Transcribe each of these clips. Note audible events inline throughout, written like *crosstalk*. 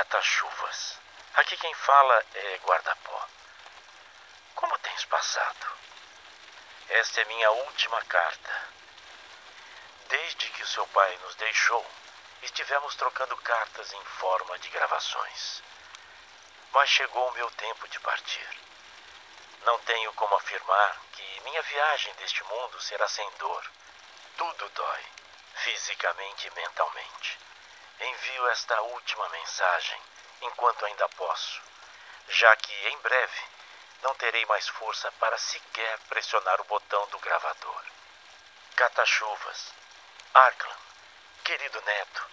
Catachuvas. Aqui quem fala é Guardapó. Como tens passado? Esta é minha última carta. Desde que o seu pai nos deixou, estivemos trocando cartas em forma de gravações. Mas chegou o meu tempo de partir. Não tenho como afirmar que minha viagem deste mundo será sem dor. Tudo dói, fisicamente e mentalmente. Envio esta última mensagem enquanto ainda posso, já que em breve não terei mais força para sequer pressionar o botão do gravador. Catachuvas, Arklan, querido neto,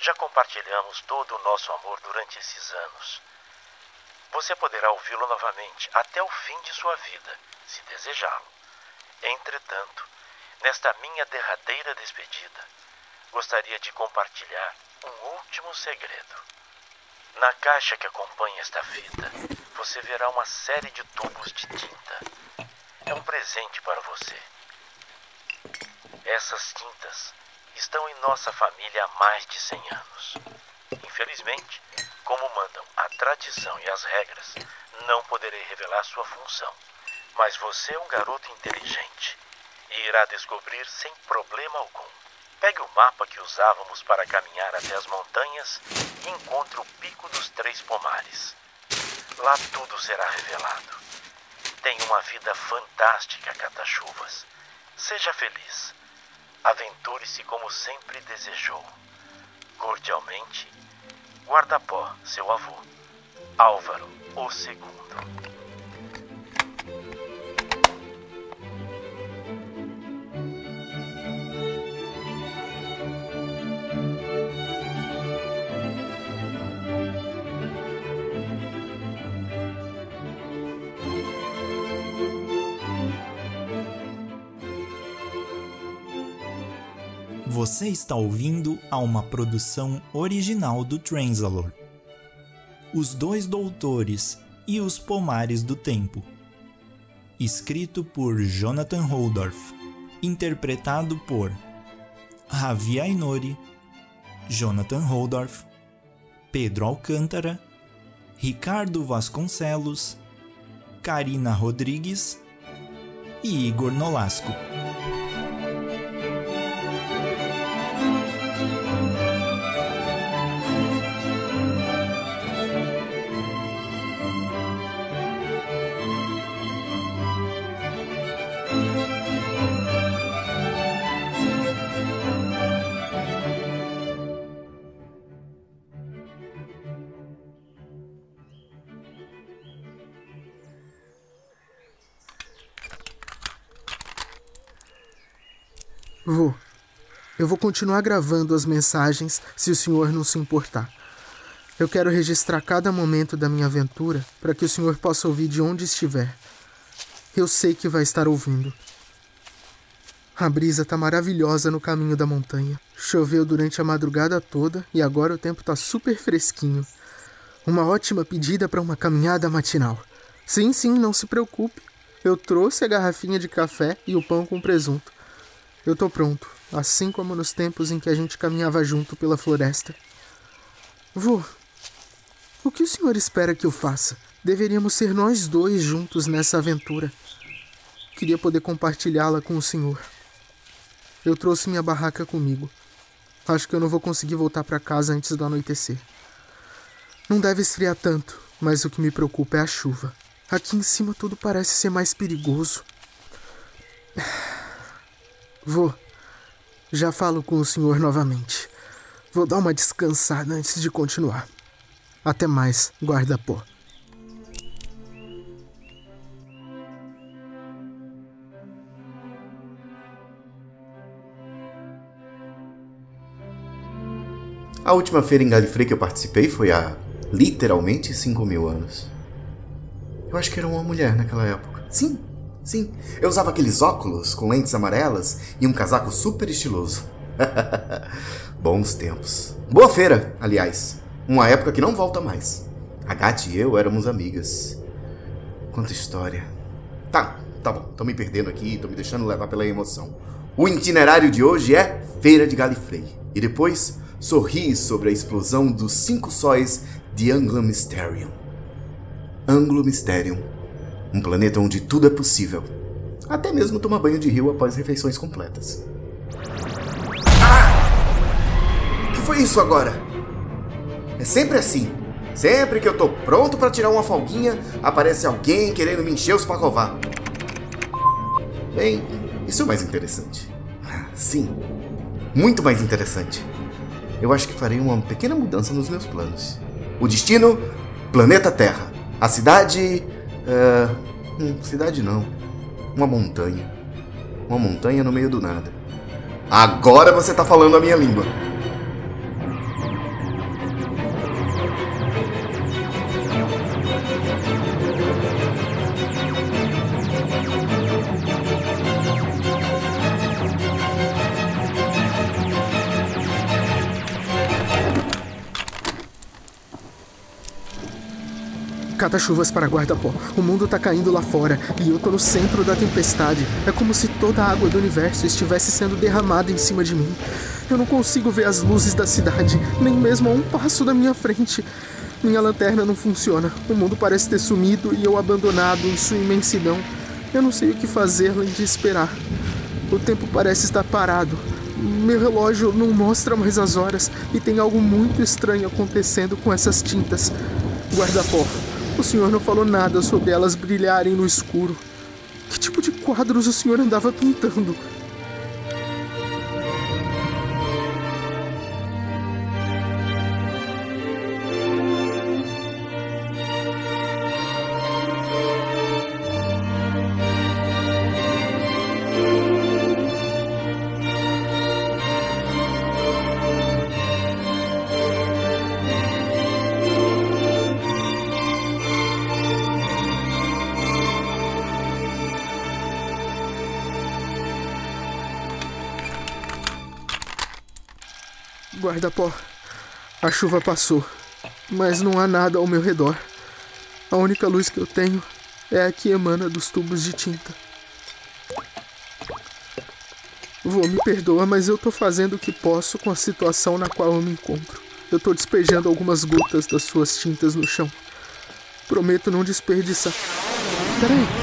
já compartilhamos todo o nosso amor durante esses anos. Você poderá ouvi-lo novamente até o fim de sua vida, se desejá-lo. Entretanto, nesta minha derradeira despedida, gostaria de compartilhar um último segredo. Na caixa que acompanha esta fita, você verá uma série de tubos de tinta. É um presente para você. Essas tintas estão em nossa família há mais de 100 anos. Infelizmente, como mandam a tradição e as regras, não poderei revelar sua função. Mas você é um garoto inteligente e irá descobrir sem problema algum. Pegue o mapa que usávamos para caminhar até as montanhas e encontre o Pico dos Três Pomares. Lá tudo será revelado. Tenha uma vida fantástica, Catachuvas. Seja feliz. Aventure-se como sempre desejou. Cordialmente, Guardapó, seu avô. Álvaro, o segundo. Você está ouvindo a uma produção original do Transalor. Os Dois Doutores e os Pomares do Tempo. Escrito por Jonathan Holdorf. Interpretado por Ravi Ainori, Jonathan Holdorf, Pedro Alcântara, Ricardo Vasconcelos, Karina Rodrigues e Igor Nolasco. Vou. Eu vou continuar gravando as mensagens se o senhor não se importar. Eu quero registrar cada momento da minha aventura para que o senhor possa ouvir de onde estiver. Eu sei que vai estar ouvindo. A brisa tá maravilhosa no caminho da montanha. Choveu durante a madrugada toda e agora o tempo tá super fresquinho. Uma ótima pedida para uma caminhada matinal. Sim, sim, não se preocupe. Eu trouxe a garrafinha de café e o pão com presunto. Eu tô pronto, assim como nos tempos em que a gente caminhava junto pela floresta. Vô, o que o senhor espera que eu faça? Deveríamos ser nós dois juntos nessa aventura. Queria poder compartilhá-la com o senhor. Eu trouxe minha barraca comigo. Acho que eu não vou conseguir voltar para casa antes do anoitecer. Não deve esfriar tanto, mas o que me preocupa é a chuva. Aqui em cima tudo parece ser mais perigoso. Vou. Já falo com o senhor novamente. Vou dar uma descansada antes de continuar. Até mais, guarda-pó. A última feira em Galifrey que eu participei foi há literalmente 5 mil anos. Eu acho que era uma mulher naquela época. Sim, sim. Eu usava aqueles óculos com lentes amarelas e um casaco super estiloso. *laughs* Bons tempos. Boa feira, aliás. Uma época que não volta mais. A Gat e eu éramos amigas. Quanta história. Tá, tá bom. Tô me perdendo aqui, tô me deixando levar pela emoção. O itinerário de hoje é Feira de Galifrey. E depois, sorri sobre a explosão dos cinco sóis de Anglo Mysterium. Anglo Mysterium, um planeta onde tudo é possível. Até mesmo tomar banho de rio após refeições completas. Ah! O que foi isso agora? É sempre assim. Sempre que eu tô pronto para tirar uma folguinha, aparece alguém querendo me encher os pacovar. Bem, isso é mais interessante. Sim, muito mais interessante. Eu acho que farei uma pequena mudança nos meus planos. O destino: planeta Terra. A cidade. Hum, cidade não. Uma montanha. Uma montanha no meio do nada. Agora você tá falando a minha língua. Cata-chuvas para guarda-pó. O mundo tá caindo lá fora e eu tô no centro da tempestade. É como se toda a água do universo estivesse sendo derramada em cima de mim. Eu não consigo ver as luzes da cidade, nem mesmo a um passo da minha frente. Minha lanterna não funciona. O mundo parece ter sumido e eu abandonado em sua imensidão. Eu não sei o que fazer além de esperar. O tempo parece estar parado. Meu relógio não mostra mais as horas e tem algo muito estranho acontecendo com essas tintas. Guarda-pó, o senhor não falou nada sobre elas brilharem no escuro. Que tipo de quadros o senhor andava pintando? Guarda-pó, a chuva passou, mas não há nada ao meu redor. A única luz que eu tenho é a que emana dos tubos de tinta. Vou me perdoa, mas eu tô fazendo o que posso com a situação na qual eu me encontro. Eu tô despejando algumas gotas das suas tintas no chão. Prometo não desperdiçar. Peraí.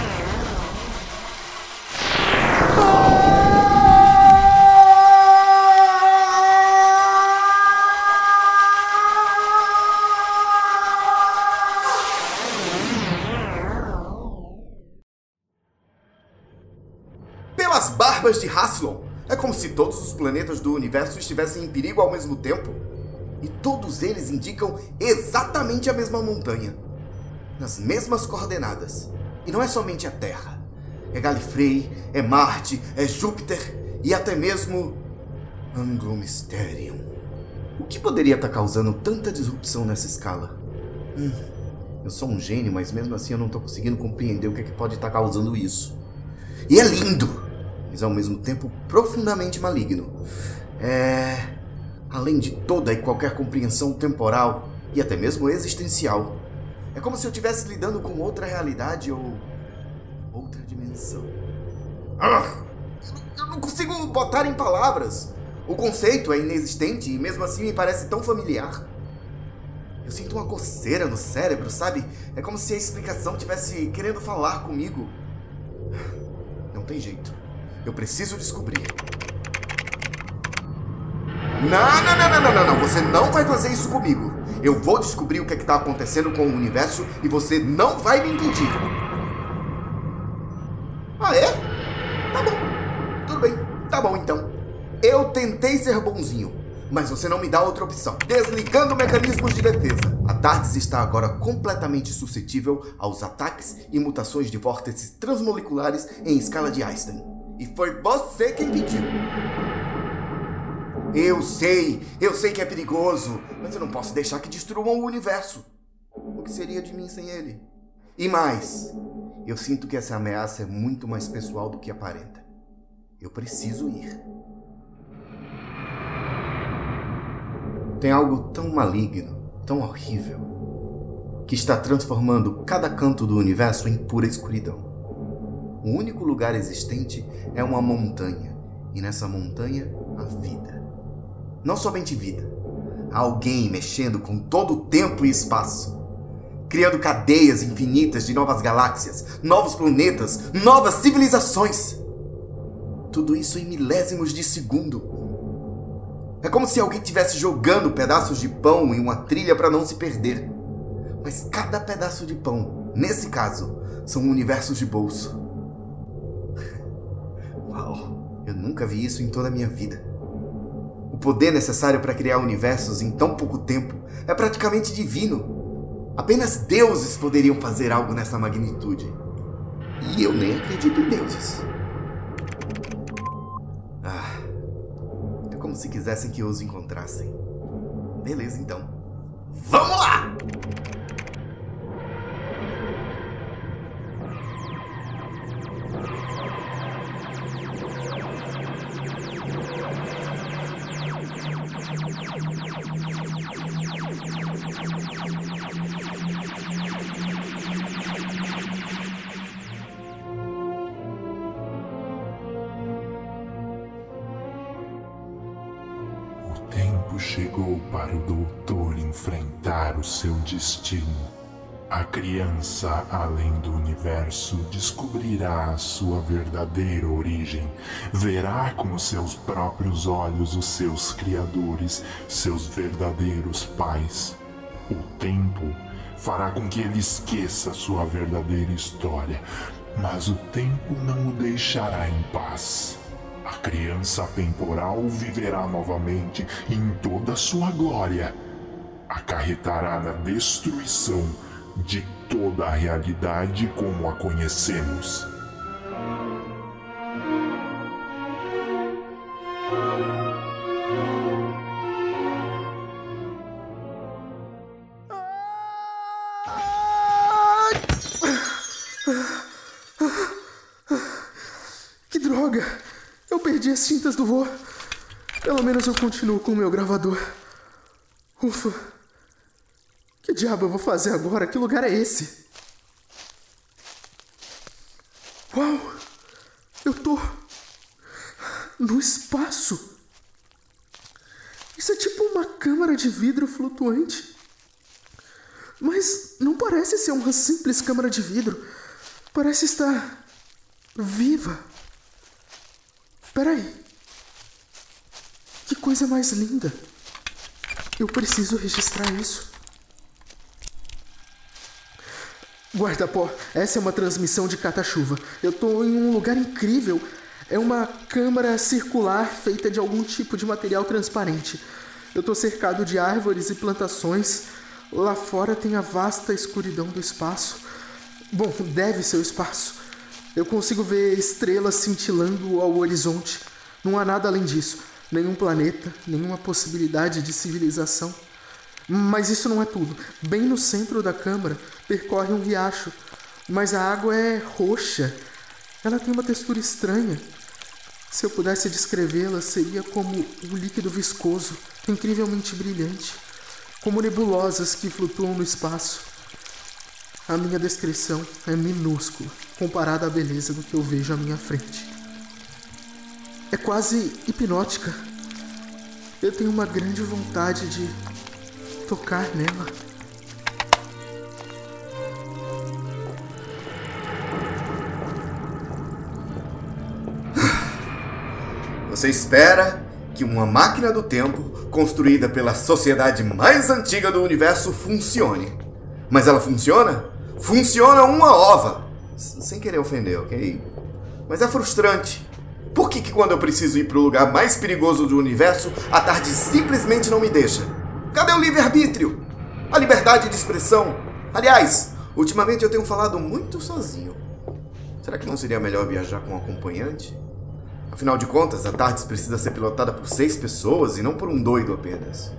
Planetas do universo estivessem em perigo ao mesmo tempo. E todos eles indicam exatamente a mesma montanha. Nas mesmas coordenadas. E não é somente a Terra. É Galifrey, é Marte, é Júpiter e até mesmo Anglo Mysterium. O que poderia estar causando tanta disrupção nessa escala? Hum, eu sou um gênio, mas mesmo assim eu não estou conseguindo compreender o que, é que pode estar causando isso. E é lindo! Mas ao mesmo tempo profundamente maligno. É. Além de toda e qualquer compreensão temporal e até mesmo existencial. É como se eu estivesse lidando com outra realidade ou. outra dimensão. Ah, eu não consigo botar em palavras. O conceito é inexistente e mesmo assim me parece tão familiar. Eu sinto uma coceira no cérebro, sabe? É como se a explicação tivesse querendo falar comigo. Não tem jeito. Eu preciso descobrir. Não, não, não, não, não, não. Você não vai fazer isso comigo. Eu vou descobrir o que é está acontecendo com o universo e você não vai me impedir. Ah, é? Tá bom. Tudo bem. Tá bom então. Eu tentei ser bonzinho, mas você não me dá outra opção. Desligando mecanismos de defesa. A TARDIS está agora completamente suscetível aos ataques e mutações de vórtices transmoleculares em escala de Einstein. E foi você quem pediu. Eu sei, eu sei que é perigoso, mas eu não posso deixar que destruam o universo. O que seria de mim sem ele? E mais, eu sinto que essa ameaça é muito mais pessoal do que aparenta. Eu preciso ir. Tem algo tão maligno, tão horrível, que está transformando cada canto do universo em pura escuridão. O único lugar existente é uma montanha, e nessa montanha, a vida. Não somente vida, alguém mexendo com todo o tempo e espaço, criando cadeias infinitas de novas galáxias, novos planetas, novas civilizações. Tudo isso em milésimos de segundo. É como se alguém estivesse jogando pedaços de pão em uma trilha para não se perder. Mas cada pedaço de pão, nesse caso, são universos de bolso. Uau, eu nunca vi isso em toda a minha vida. O poder necessário para criar universos em tão pouco tempo é praticamente divino. Apenas deuses poderiam fazer algo nessa magnitude. E eu nem acredito em deuses. Ah, é como se quisessem que os encontrassem. Beleza, então. Vamos lá! Para o doutor enfrentar o seu destino. A criança, além do universo, descobrirá a sua verdadeira origem. Verá com seus próprios olhos os seus criadores, seus verdadeiros pais. O tempo fará com que ele esqueça sua verdadeira história, mas o tempo não o deixará em paz. A criança temporal viverá novamente em toda sua glória. Acarretará na destruição de toda a realidade como a conhecemos. Perdi as tintas do voo. Pelo menos eu continuo com o meu gravador. Ufa. Que diabo eu vou fazer agora? Que lugar é esse? Uau! Eu tô no espaço. Isso é tipo uma câmara de vidro flutuante. Mas não parece ser uma simples câmara de vidro. Parece estar viva. Peraí. Que coisa mais linda. Eu preciso registrar isso. Guarda-pó, essa é uma transmissão de cata-chuva. Eu tô em um lugar incrível. É uma câmara circular feita de algum tipo de material transparente. Eu tô cercado de árvores e plantações. Lá fora tem a vasta escuridão do espaço. Bom, deve ser o espaço. Eu consigo ver estrelas cintilando ao horizonte. Não há nada além disso. Nenhum planeta, nenhuma possibilidade de civilização. Mas isso não é tudo. Bem no centro da câmara percorre um riacho, mas a água é roxa. Ela tem uma textura estranha. Se eu pudesse descrevê-la, seria como um líquido viscoso, incrivelmente brilhante, como nebulosas que flutuam no espaço. A minha descrição é minúscula comparada à beleza do que eu vejo à minha frente. É quase hipnótica. Eu tenho uma grande vontade de tocar nela. Você espera que uma máquina do tempo, construída pela sociedade mais antiga do universo, funcione. Mas ela funciona? Funciona uma ova! sem querer ofender, ok? Mas é frustrante. Por que, que quando eu preciso ir para o lugar mais perigoso do universo, a tarde simplesmente não me deixa? Cadê o livre-arbítrio? A liberdade de expressão? Aliás, ultimamente eu tenho falado muito sozinho. Será que não seria melhor viajar com um acompanhante? Afinal de contas, a Tardes precisa ser pilotada por seis pessoas e não por um doido apenas.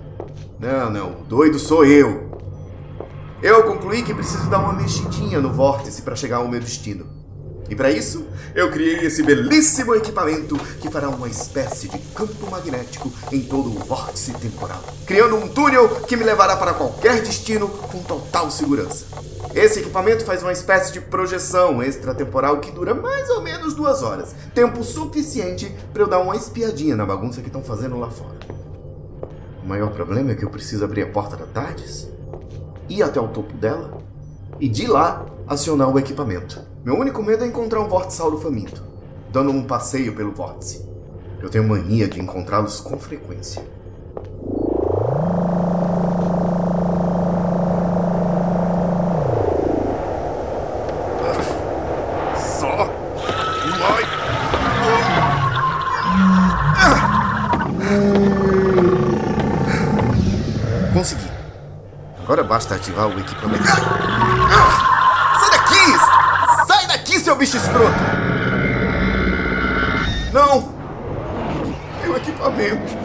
Não, não, o doido sou eu. Eu concluí que preciso dar uma mexidinha no vórtice para chegar ao meu destino. E para isso, eu criei esse belíssimo equipamento que fará uma espécie de campo magnético em todo o vórtice temporal, criando um túnel que me levará para qualquer destino com total segurança. Esse equipamento faz uma espécie de projeção extratemporal que dura mais ou menos duas horas, tempo suficiente para eu dar uma espiadinha na bagunça que estão fazendo lá fora. O maior problema é que eu preciso abrir a porta da Tardes, ir até o topo dela e de lá acionar o equipamento. Meu único medo é encontrar um Vortisauro faminto, dando um passeio pelo vórtice. Eu tenho mania de encontrá-los com frequência. Agora basta ativar o equipamento. Sai daqui! Sai daqui, seu bicho escroto! Não! Meu equipamento.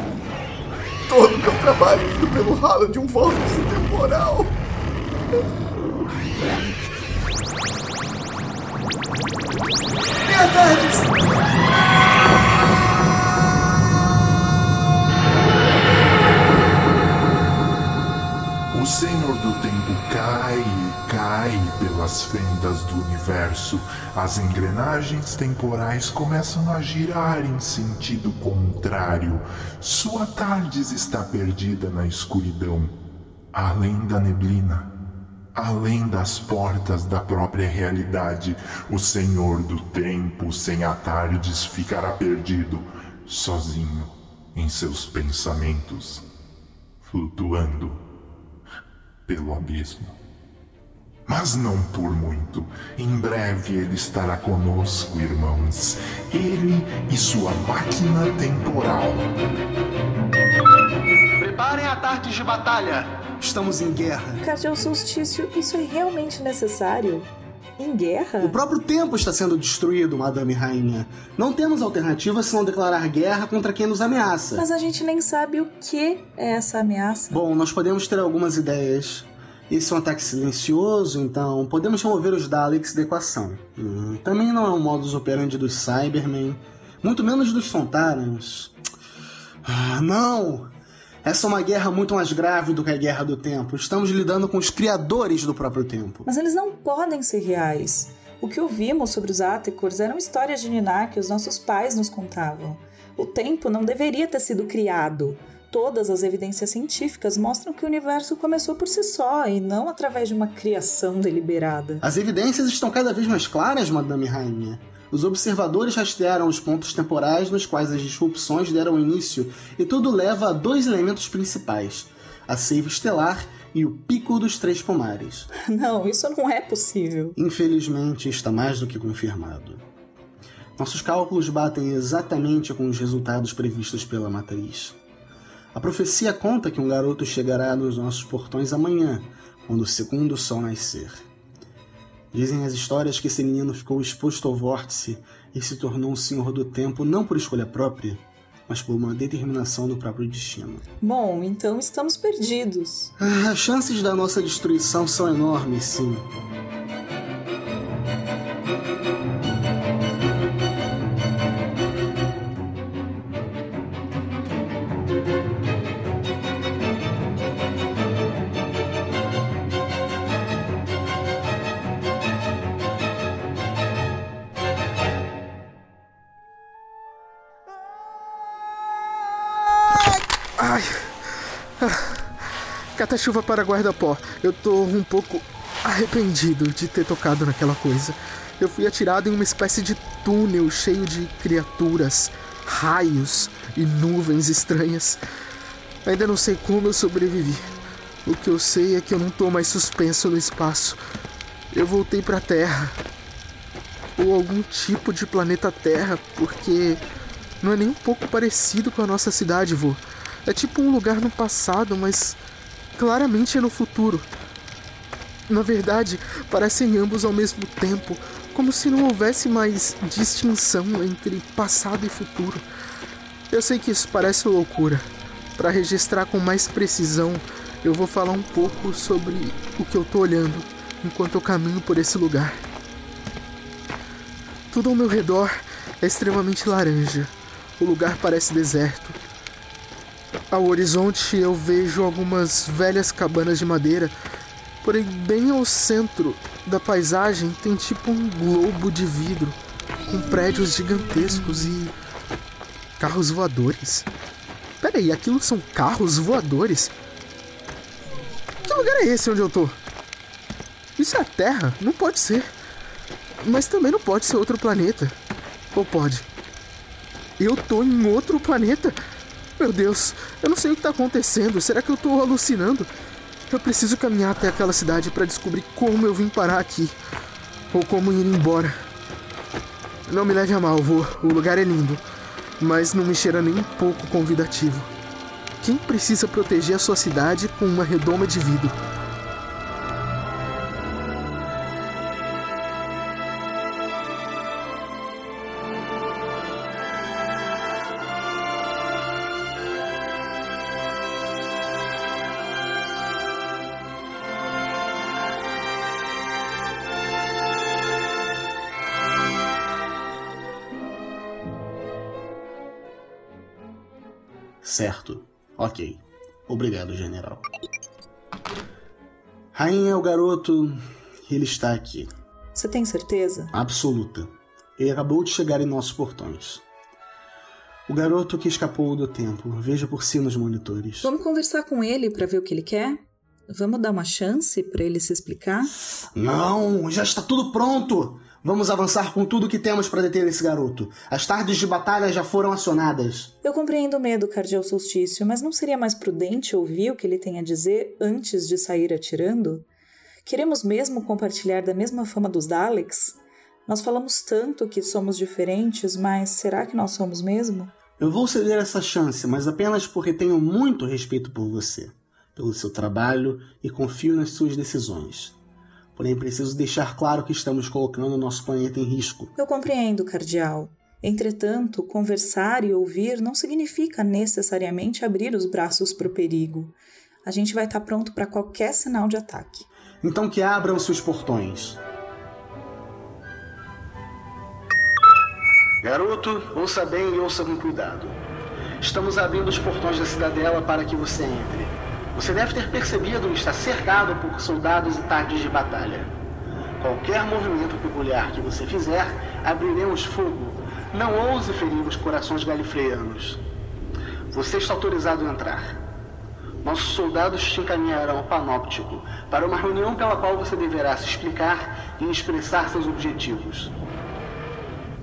Todo meu trabalho indo pelo ralo de um vórtice temporal. Minha tarde! Senhor do Tempo cai e cai pelas fendas do universo. As engrenagens temporais começam a girar em sentido contrário. Sua Tardes está perdida na escuridão, além da neblina. Além das portas da própria realidade, o Senhor do Tempo, sem a Tardes, ficará perdido, sozinho, em seus pensamentos, flutuando pelo abismo. Mas não por muito. Em breve ele estará conosco, irmãos. Ele e sua máquina temporal. Preparem a tarde de batalha. Estamos em guerra. Cardeal Solstício, isso é realmente necessário? Em guerra? O próprio tempo está sendo destruído, Madame Rainha. Não temos alternativa senão declarar guerra contra quem nos ameaça. Mas a gente nem sabe o que é essa ameaça. Bom, nós podemos ter algumas ideias. Esse é um ataque silencioso, então podemos remover os Daleks da equação. Hum, também não é um modus operandi dos Cybermen, muito menos dos Sontarans. Ah, não! Essa é uma guerra muito mais grave do que a Guerra do Tempo. Estamos lidando com os criadores do próprio tempo. Mas eles não podem ser reais. O que ouvimos sobre os Atecors eram histórias de Ninar que os nossos pais nos contavam. O tempo não deveria ter sido criado. Todas as evidências científicas mostram que o universo começou por si só e não através de uma criação deliberada. As evidências estão cada vez mais claras, Madame Rainha. Os observadores rastrearam os pontos temporais nos quais as disrupções deram início, e tudo leva a dois elementos principais: a seiva estelar e o pico dos três pomares. *laughs* Não, isso não é possível. Infelizmente, está mais do que confirmado. Nossos cálculos batem exatamente com os resultados previstos pela matriz. A profecia conta que um garoto chegará nos nossos portões amanhã, quando o segundo sol nascer. Dizem as histórias que esse menino ficou exposto ao vórtice e se tornou um senhor do tempo não por escolha própria, mas por uma determinação do próprio destino. Bom, então estamos perdidos. Ah, as chances da nossa destruição são enormes, sim. Cata-chuva para guarda-pó. Eu tô um pouco arrependido de ter tocado naquela coisa. Eu fui atirado em uma espécie de túnel cheio de criaturas, raios e nuvens estranhas. Ainda não sei como eu sobrevivi. O que eu sei é que eu não tô mais suspenso no espaço. Eu voltei pra Terra. Ou algum tipo de planeta Terra, porque não é nem um pouco parecido com a nossa cidade, vô. É tipo um lugar no passado, mas claramente é no futuro. Na verdade, parecem ambos ao mesmo tempo, como se não houvesse mais distinção entre passado e futuro. Eu sei que isso parece loucura. Para registrar com mais precisão, eu vou falar um pouco sobre o que eu tô olhando enquanto eu caminho por esse lugar. Tudo ao meu redor é extremamente laranja. O lugar parece deserto. Ao horizonte eu vejo algumas velhas cabanas de madeira, porém bem ao centro da paisagem tem tipo um globo de vidro com prédios gigantescos e carros voadores. Peraí, aquilo são carros voadores? Que lugar é esse onde eu tô? Isso é a Terra? Não pode ser. Mas também não pode ser outro planeta. Ou pode? Eu tô em outro planeta? Meu Deus, eu não sei o que tá acontecendo. Será que eu tô alucinando? Eu preciso caminhar até aquela cidade para descobrir como eu vim parar aqui. Ou como ir embora. Não me leve a mal, vô. O lugar é lindo. Mas não me cheira nem um pouco convidativo. Quem precisa proteger a sua cidade com uma redoma de vidro? Certo. Ok. Obrigado, general. Rainha é o garoto. Ele está aqui. Você tem certeza? Absoluta. Ele acabou de chegar em nossos portões. O garoto que escapou do tempo. Veja por si nos monitores. Vamos conversar com ele para ver o que ele quer? Vamos dar uma chance para ele se explicar? Não, já está tudo pronto. Vamos avançar com tudo que temos para deter esse garoto. As tardes de batalha já foram acionadas. Eu compreendo o medo, Cardial Solstício, mas não seria mais prudente ouvir o que ele tem a dizer antes de sair atirando? Queremos mesmo compartilhar da mesma fama dos Daleks? Nós falamos tanto que somos diferentes, mas será que nós somos mesmo? Eu vou ceder essa chance, mas apenas porque tenho muito respeito por você, pelo seu trabalho e confio nas suas decisões. Porém, preciso deixar claro que estamos colocando o nosso planeta em risco. Eu compreendo, Cardial. Entretanto, conversar e ouvir não significa necessariamente abrir os braços para o perigo. A gente vai estar pronto para qualquer sinal de ataque. Então que abram seus portões. Garoto, ouça bem e ouça com cuidado. Estamos abrindo os portões da cidadela para que você entre. Você deve ter percebido está cercado por soldados e tardes de batalha. Qualquer movimento peculiar que você fizer, abriremos fogo. Não ouse ferir os corações galifreanos. Você está autorizado a entrar. Nossos soldados te encaminharão ao panóptico para uma reunião pela qual você deverá se explicar e expressar seus objetivos.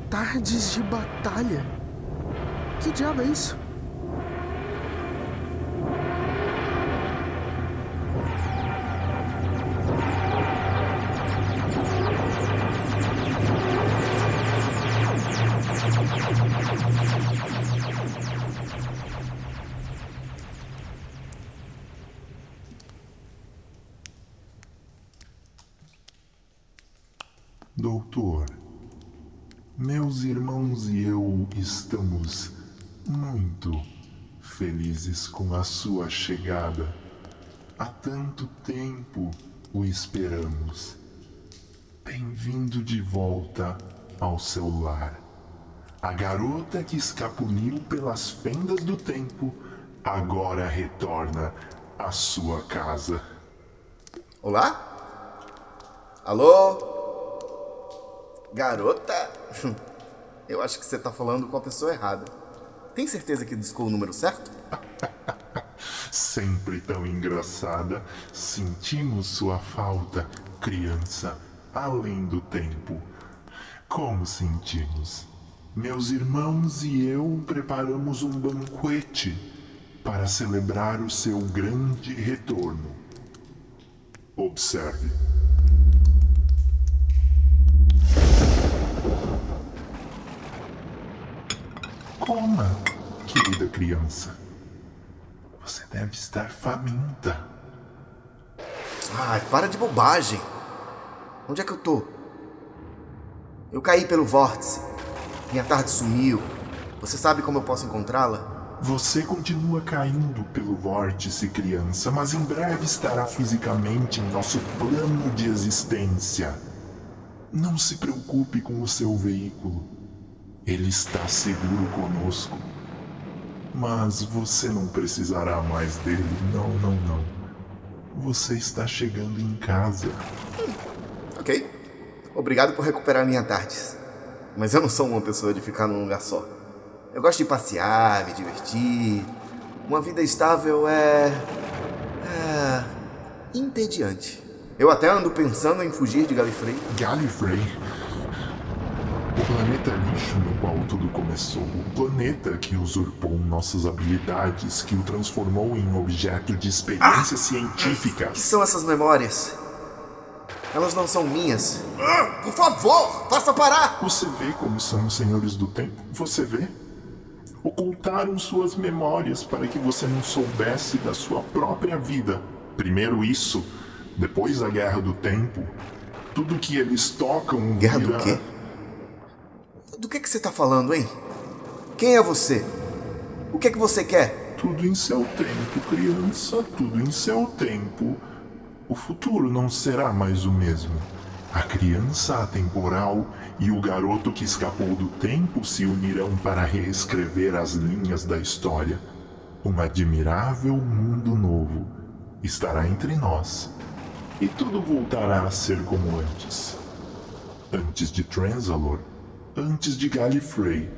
Tardes de batalha? Que diabo é isso? Doutor, meus irmãos e eu estamos muito felizes com a sua chegada. Há tanto tempo o esperamos. Bem-vindo de volta ao seu lar. A garota que escapuliu pelas fendas do tempo agora retorna à sua casa. Olá? Alô? Garota? Eu acho que você tá falando com a pessoa errada. Tem certeza que discou o número certo? Sempre tão engraçada. Sentimos sua falta, criança, além do tempo. Como sentimos? Meus irmãos e eu preparamos um banquete para celebrar o seu grande retorno. Observe. Coma, querida criança. Você deve estar faminta. Ai, para de bobagem. Onde é que eu tô? Eu caí pelo vórtice. Minha tarde sumiu. Você sabe como eu posso encontrá-la? Você continua caindo pelo vórtice, criança, mas em breve estará fisicamente em nosso plano de existência. Não se preocupe com o seu veículo. Ele está seguro conosco. Mas você não precisará mais dele. Não, não, não. Você está chegando em casa. Ok. Obrigado por recuperar minha tardes. Mas eu não sou uma pessoa de ficar num lugar só. Eu gosto de passear, me divertir. Uma vida estável é. é. entediante. Eu até ando pensando em fugir de Galifrey. Gallifrey? O planeta lixo no qual tudo começou. O planeta que usurpou nossas habilidades, que o transformou em objeto de experiência científica. O que são essas memórias? Elas não são minhas. Por favor, faça parar! Você vê como são os senhores do tempo? Você vê? Ocultaram suas memórias para que você não soubesse da sua própria vida. Primeiro isso, depois a guerra do tempo. Tudo que eles tocam. Guerra vira... do quê? Que, que você tá falando, hein? Quem é você? O que é que você quer? Tudo em seu tempo, criança, tudo em seu tempo. O futuro não será mais o mesmo. A criança atemporal e o garoto que escapou do tempo se unirão para reescrever as linhas da história. Um admirável mundo novo estará entre nós e tudo voltará a ser como antes. Antes de Transalor, antes de Gallifrey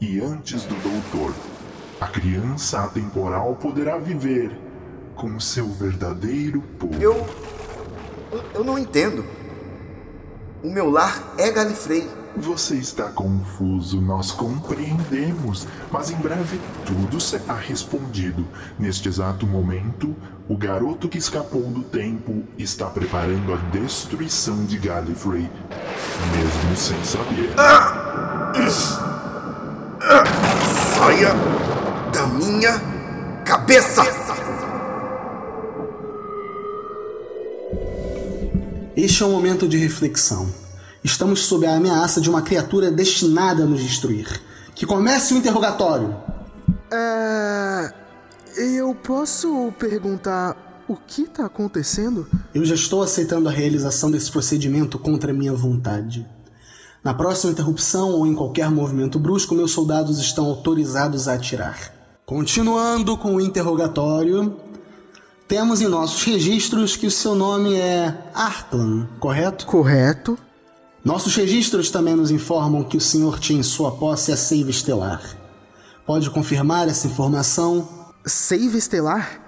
e antes do Doutor. A criança atemporal poderá viver com seu verdadeiro povo. Eu. Eu não entendo. O meu lar é Galifrey. Você está confuso, nós compreendemos, mas em breve tudo será respondido. Neste exato momento, o garoto que escapou do tempo está preparando a destruição de Gallifrey, mesmo sem saber. Saia da minha cabeça! Este é um momento de reflexão. Estamos sob a ameaça de uma criatura destinada a nos destruir. Que comece o interrogatório. É. Eu posso perguntar o que tá acontecendo? Eu já estou aceitando a realização desse procedimento contra minha vontade. Na próxima interrupção ou em qualquer movimento brusco, meus soldados estão autorizados a atirar. Continuando com o interrogatório, temos em nossos registros que o seu nome é Arklan, correto? Correto. Nossos registros também nos informam que o senhor tinha em sua posse a seiva estelar. Pode confirmar essa informação? Seiva estelar?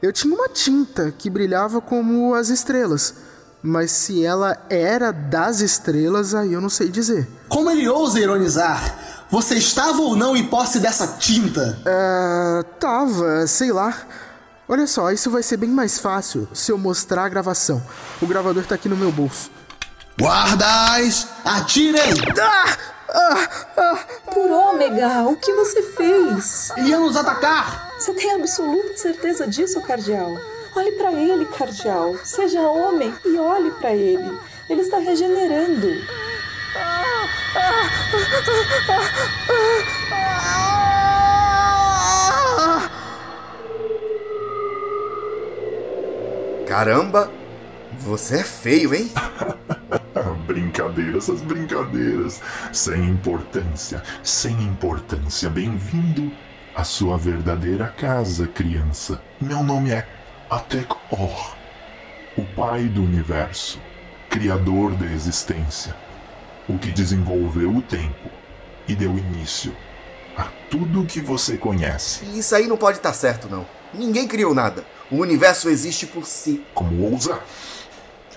Eu tinha uma tinta que brilhava como as estrelas, mas se ela era das estrelas, aí eu não sei dizer. Como ele ousa ironizar? Você estava ou não em posse dessa tinta? É. tava, sei lá. Olha só, isso vai ser bem mais fácil se eu mostrar a gravação. O gravador tá aqui no meu bolso. Guardas, atirem! Ah! Ah! Ah! Por ômega, o que você fez? Iam nos atacar! Você tem absoluta certeza disso, Cardial? Olhe para ele, Cardial. Seja homem e olhe para ele. Ele está regenerando. Caramba! Você é feio, hein? *laughs* Brincadeiras, essas brincadeiras. Sem importância, sem importância. Bem-vindo à sua verdadeira casa, criança. Meu nome é Atek Or, o pai do universo, criador da existência, o que desenvolveu o tempo e deu início a tudo que você conhece. Isso aí não pode estar certo, não. Ninguém criou nada. O universo existe por si. Como ousa?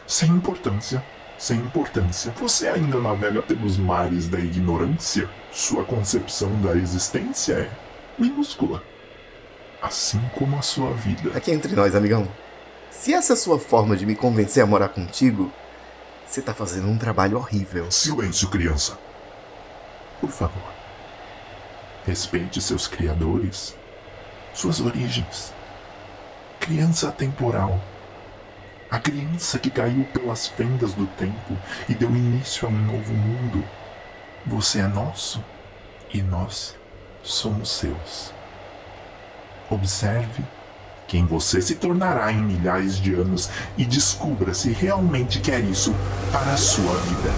Sem importância, sem importância. Você ainda navega pelos mares da ignorância? Sua concepção da existência é minúscula. Assim como a sua vida. Aqui entre nós, amigão. Se essa é a sua forma de me convencer a morar contigo, você tá fazendo um trabalho horrível. Silêncio, criança. Por favor. Respeite seus criadores, suas origens. Criança temporal. A criança que caiu pelas fendas do tempo e deu início a um novo mundo. Você é nosso e nós somos seus. Observe quem você se tornará em milhares de anos e descubra se realmente quer isso para a sua vida.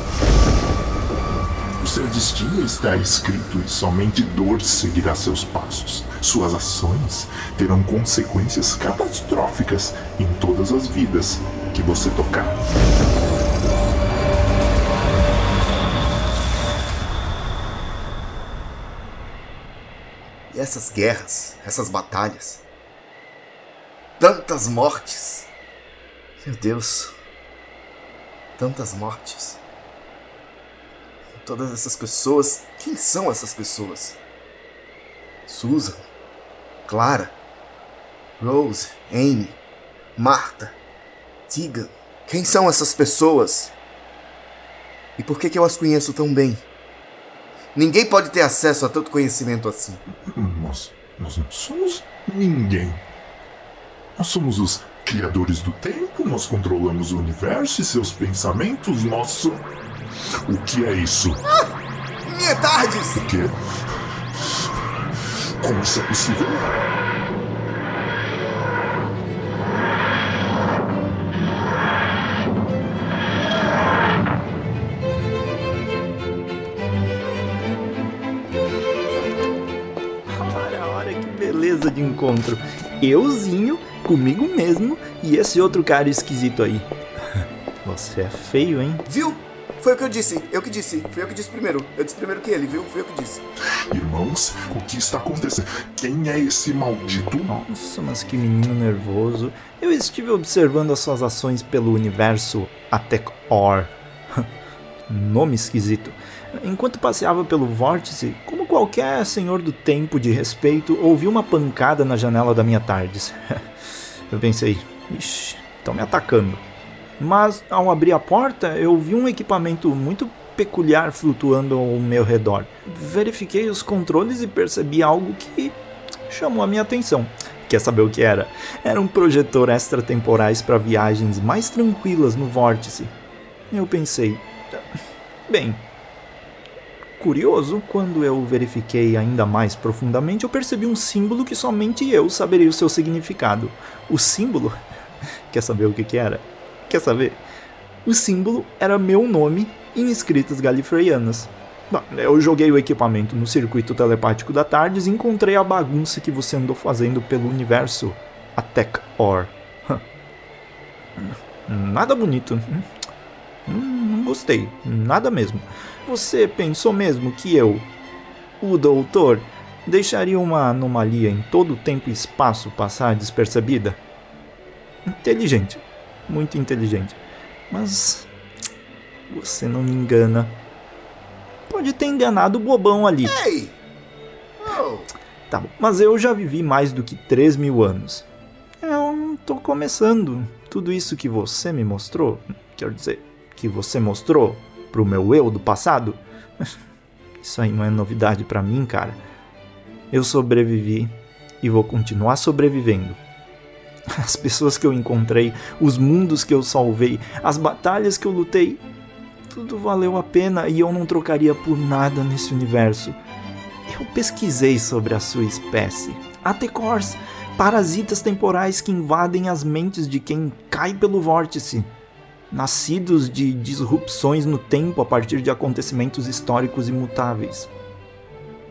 O seu destino está escrito e somente dor seguirá seus passos. Suas ações terão consequências catastróficas em todas as vidas que você tocar. E essas guerras, essas batalhas. Tantas mortes. Meu Deus. Tantas mortes. Todas essas pessoas. Quem são essas pessoas? Susan, Clara, Rose, Amy, Marta, Tegan. Quem são essas pessoas? E por que, que eu as conheço tão bem? Ninguém pode ter acesso a tanto conhecimento assim. Nós, nós não somos ninguém. Nós somos os criadores do tempo, nós controlamos o universo e seus pensamentos, nosso. O que é isso? Ah, minha tardes! O quê? Como isso é possível? beleza de encontro. Euzinho, comigo mesmo e esse outro cara esquisito aí. *laughs* Você é feio, hein? Viu? Foi o que eu disse, eu que disse, foi eu que disse primeiro. Eu disse primeiro que ele, viu? Foi eu que disse. Irmãos, o que está acontecendo? Quem é esse maldito? Nossa, mas que menino nervoso. Eu estive observando as suas ações pelo universo Atec Or. *laughs* Nome esquisito. Enquanto passeava pelo vórtice, como qualquer senhor do tempo de respeito, ouvi uma pancada na janela da minha tardes. *laughs* Eu pensei, ixi, estão me atacando. Mas ao abrir a porta, eu vi um equipamento muito peculiar flutuando ao meu redor. Verifiquei os controles e percebi algo que chamou a minha atenção. Quer saber o que era? Era um projetor extratemporais para viagens mais tranquilas no vórtice. Eu pensei, bem, Curioso, quando eu verifiquei ainda mais profundamente, eu percebi um símbolo que somente eu saberia o seu significado. O símbolo? *laughs* Quer saber o que, que era? Quer saber? O símbolo era meu nome em escritas galifreyanas. Bom, eu joguei o equipamento no circuito telepático da Tardes e encontrei a bagunça que você andou fazendo pelo universo Attack Or. Nada bonito. Não gostei, nada mesmo. Você pensou mesmo que eu, o doutor, deixaria uma anomalia em todo o tempo e espaço passar despercebida? Inteligente, muito inteligente. Mas você não me engana. Pode ter enganado o bobão ali. Ei! Oh. Tá bom, mas eu já vivi mais do que 3 mil anos. Eu não tô começando. Tudo isso que você me mostrou, quer dizer, que você mostrou, pro meu eu do passado? *laughs* Isso aí não é novidade para mim, cara. Eu sobrevivi e vou continuar sobrevivendo. *laughs* As pessoas que eu encontrei, os mundos que eu salvei, as batalhas que eu lutei, tudo valeu a pena e eu não trocaria por nada nesse universo. Eu pesquisei sobre a sua espécie. Atecors, parasitas temporais que invadem as mentes de quem cai pelo vórtice nascidos de disrupções no tempo a partir de acontecimentos históricos imutáveis.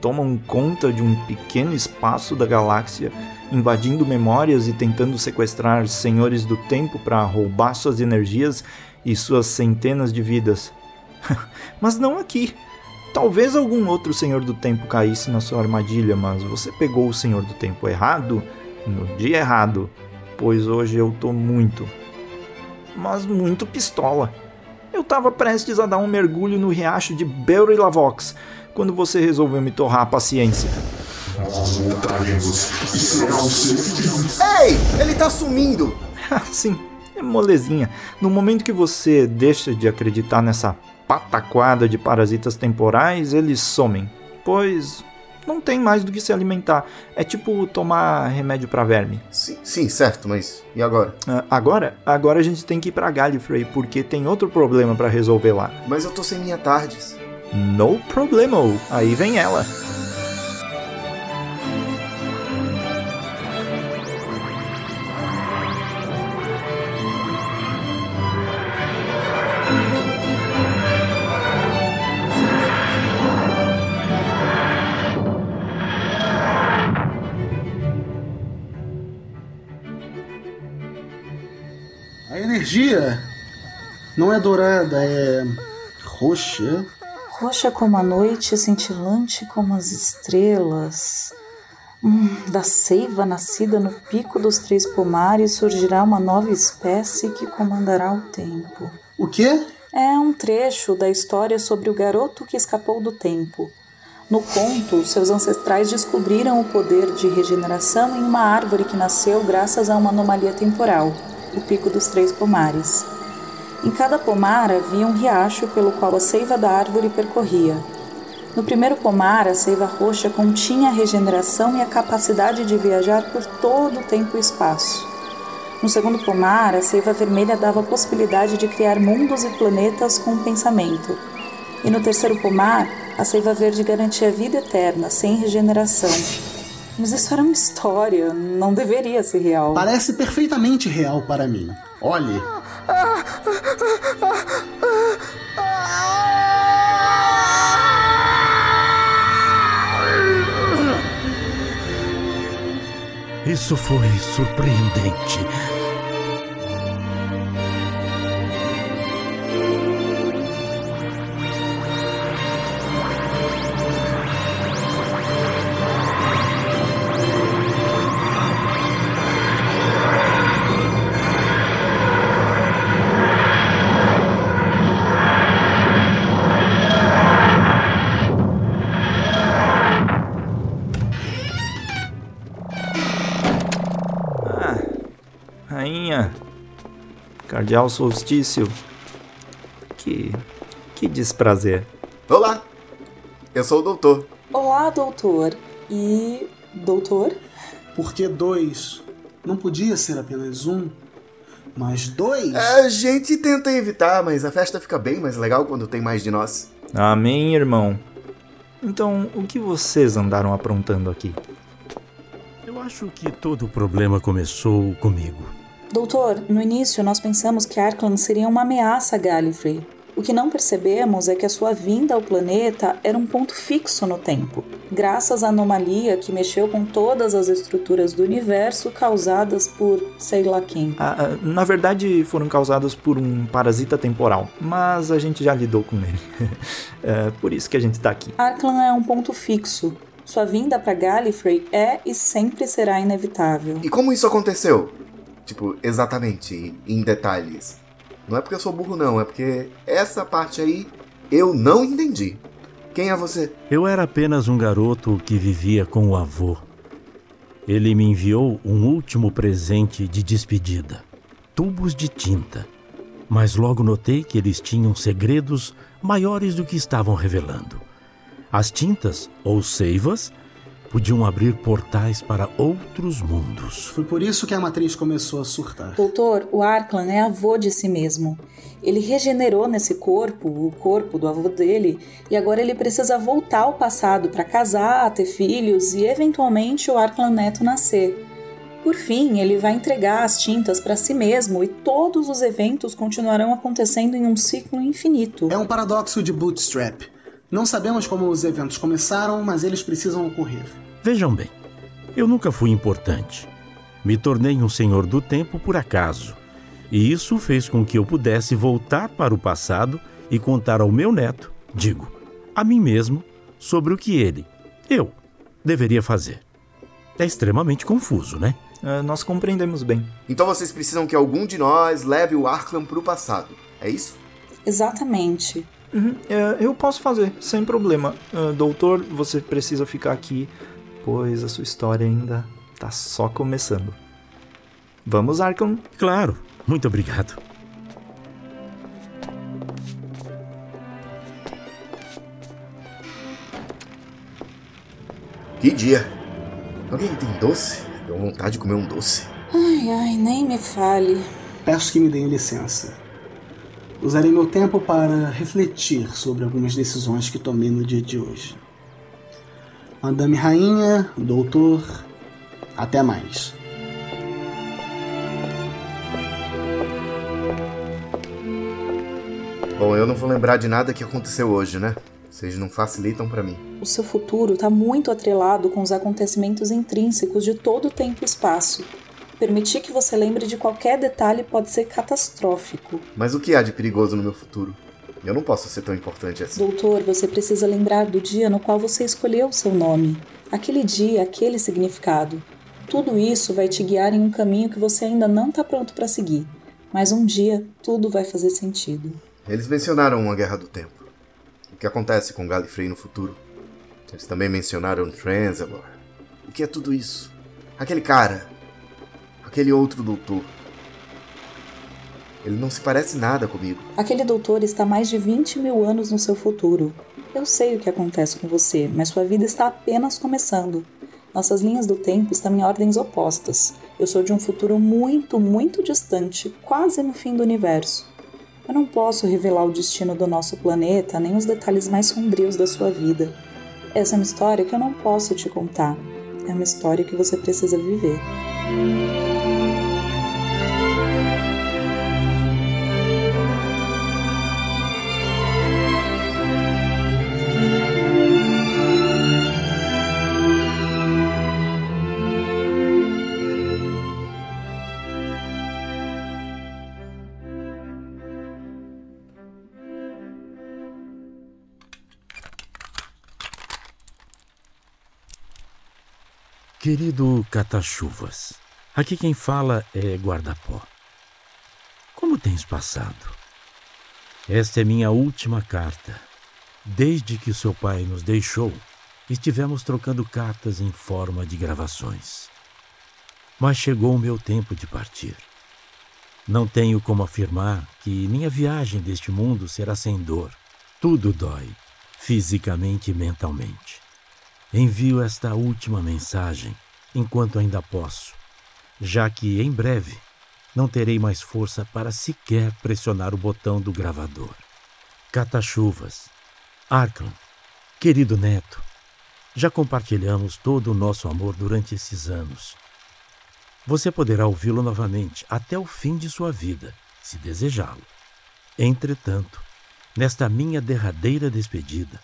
Tomam conta de um pequeno espaço da galáxia, invadindo memórias e tentando sequestrar senhores do tempo para roubar suas energias e suas centenas de vidas. *laughs* mas não aqui. Talvez algum outro senhor do tempo caísse na sua armadilha, mas você pegou o senhor do tempo errado no dia errado, pois hoje eu tô muito, mas muito pistola. Eu tava prestes a dar um mergulho no riacho de Belry Lavox quando você resolveu me torrar a paciência. Ei! Ele tá sumindo! *laughs* Sim, é molezinha. No momento que você deixa de acreditar nessa pataquada de parasitas temporais, eles somem. Pois não tem mais do que se alimentar. É tipo tomar remédio para verme. Sim, sim, certo, mas e agora? Uh, agora? Agora a gente tem que ir pra Gallifrey, porque tem outro problema para resolver lá. Mas eu tô sem minha tardes. No problemo. Aí vem ela. Energia não é dourada, é roxa. Roxa como a noite, cintilante como as estrelas. Hum, da seiva nascida no pico dos três pomares surgirá uma nova espécie que comandará o tempo. O quê? É um trecho da história sobre o garoto que escapou do tempo. No conto, seus ancestrais descobriram o poder de regeneração em uma árvore que nasceu graças a uma anomalia temporal, o Pico dos Três Pomares. Em cada pomar havia um riacho pelo qual a seiva da árvore percorria. No primeiro pomar, a seiva roxa continha a regeneração e a capacidade de viajar por todo o tempo e espaço. No segundo pomar, a seiva vermelha dava a possibilidade de criar mundos e planetas com o pensamento. E no terceiro pomar, a seiva verde garantia vida eterna, sem regeneração. Mas isso era uma história, não deveria ser real. Parece perfeitamente real para mim. Olhe. Isso foi surpreendente. Cardeal Solstício, que. que desprazer. Olá, eu sou o doutor. Olá, doutor. E. doutor? Por que dois? Não podia ser apenas um, mas dois? A gente tenta evitar, mas a festa fica bem mais legal quando tem mais de nós. Amém, irmão. Então, o que vocês andaram aprontando aqui? Eu acho que todo o problema começou comigo. Doutor, no início nós pensamos que Arkland seria uma ameaça a Gallifrey. O que não percebemos é que a sua vinda ao planeta era um ponto fixo no tempo, graças à anomalia que mexeu com todas as estruturas do universo causadas por sei lá quem. Ah, ah, na verdade, foram causadas por um parasita temporal, mas a gente já lidou com ele. *laughs* é por isso que a gente tá aqui. Arkland é um ponto fixo. Sua vinda para Gallifrey é e sempre será inevitável. E como isso aconteceu? Tipo, exatamente, em detalhes. Não é porque eu sou burro, não, é porque essa parte aí eu não entendi. Quem é você? Eu era apenas um garoto que vivia com o avô. Ele me enviou um último presente de despedida: tubos de tinta. Mas logo notei que eles tinham segredos maiores do que estavam revelando. As tintas, ou seivas, podiam abrir portais para outros mundos. Foi por isso que a matriz começou a surtar. Doutor, o Arklan é avô de si mesmo. Ele regenerou nesse corpo, o corpo do avô dele, e agora ele precisa voltar ao passado para casar, ter filhos e eventualmente o Arklan neto nascer. Por fim, ele vai entregar as tintas para si mesmo e todos os eventos continuarão acontecendo em um ciclo infinito. É um paradoxo de Bootstrap. Não sabemos como os eventos começaram, mas eles precisam ocorrer. Vejam bem, eu nunca fui importante. Me tornei um senhor do tempo por acaso. E isso fez com que eu pudesse voltar para o passado e contar ao meu neto, digo, a mim mesmo, sobre o que ele, eu, deveria fazer. É extremamente confuso, né? É, nós compreendemos bem. Então vocês precisam que algum de nós leve o Arklan pro passado, é isso? Exatamente. Uhum, é, eu posso fazer, sem problema. Uh, doutor, você precisa ficar aqui, pois a sua história ainda tá só começando. Vamos, Arkham? Claro, muito obrigado. Que dia! Alguém tem doce? Deu vontade de comer um doce. Ai, ai, nem me fale. Peço que me deem licença. Usarei meu tempo para refletir sobre algumas decisões que tomei no dia de hoje. Madame Rainha, Doutor, até mais. Bom, eu não vou lembrar de nada que aconteceu hoje, né? Vocês não facilitam para mim. O seu futuro está muito atrelado com os acontecimentos intrínsecos de todo o tempo e espaço. Permitir que você lembre de qualquer detalhe pode ser catastrófico. Mas o que há de perigoso no meu futuro? Eu não posso ser tão importante assim. Doutor, você precisa lembrar do dia no qual você escolheu o seu nome. Aquele dia, aquele significado. Tudo isso vai te guiar em um caminho que você ainda não está pronto para seguir, mas um dia tudo vai fazer sentido. Eles mencionaram uma guerra do tempo. O que acontece com Gallifrey no futuro? Eles também mencionaram Transalor. O que é tudo isso? Aquele cara. Aquele outro doutor. Ele não se parece nada comigo. Aquele doutor está mais de 20 mil anos no seu futuro. Eu sei o que acontece com você, mas sua vida está apenas começando. Nossas linhas do tempo estão em ordens opostas. Eu sou de um futuro muito, muito distante, quase no fim do universo. Eu não posso revelar o destino do nosso planeta nem os detalhes mais sombrios da sua vida. Essa é uma história que eu não posso te contar. É uma história que você precisa viver. Querido Catachuvas, aqui quem fala é Guardapó. Como tens passado? Esta é minha última carta. Desde que seu pai nos deixou, estivemos trocando cartas em forma de gravações. Mas chegou o meu tempo de partir. Não tenho como afirmar que minha viagem deste mundo será sem dor. Tudo dói, fisicamente e mentalmente. Envio esta última mensagem enquanto ainda posso, já que em breve não terei mais força para sequer pressionar o botão do gravador. Catachuvas, Arklan, querido neto, já compartilhamos todo o nosso amor durante esses anos. Você poderá ouvi-lo novamente até o fim de sua vida, se desejá-lo. Entretanto, nesta minha derradeira despedida,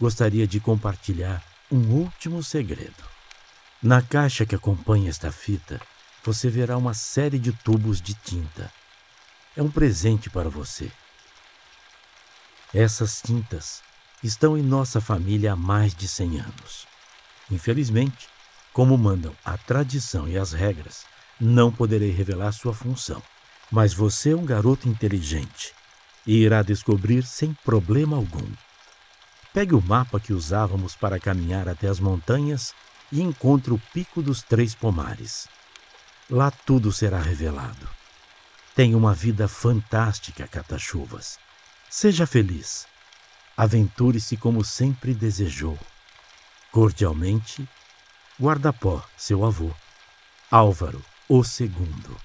gostaria de compartilhar um último segredo. Na caixa que acompanha esta fita, você verá uma série de tubos de tinta. É um presente para você. Essas tintas estão em nossa família há mais de 100 anos. Infelizmente, como mandam a tradição e as regras, não poderei revelar sua função. Mas você é um garoto inteligente e irá descobrir sem problema algum Pegue o mapa que usávamos para caminhar até as montanhas e encontre o Pico dos Três Pomares. Lá tudo será revelado. Tenha uma vida fantástica, Catachuvas. Seja feliz. Aventure-se como sempre desejou. Cordialmente, Guardapó, seu avô. Álvaro, o segundo.